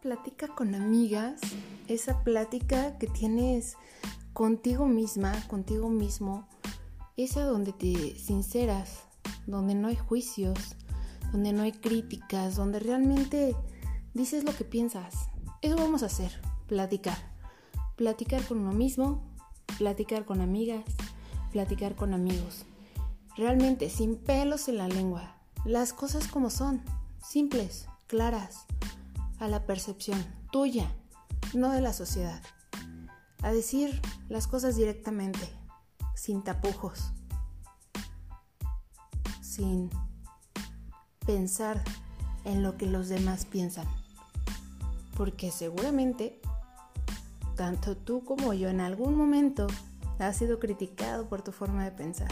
plática con amigas, esa plática que tienes contigo misma, contigo mismo, esa donde te sinceras, donde no hay juicios, donde no hay críticas, donde realmente dices lo que piensas. Eso vamos a hacer, platicar. Platicar con uno mismo, platicar con amigas, platicar con amigos. Realmente, sin pelos en la lengua. Las cosas como son, simples, claras, a la percepción tuya, no de la sociedad. A decir las cosas directamente, sin tapujos, sin pensar en lo que los demás piensan. Porque seguramente, tanto tú como yo en algún momento has sido criticado por tu forma de pensar.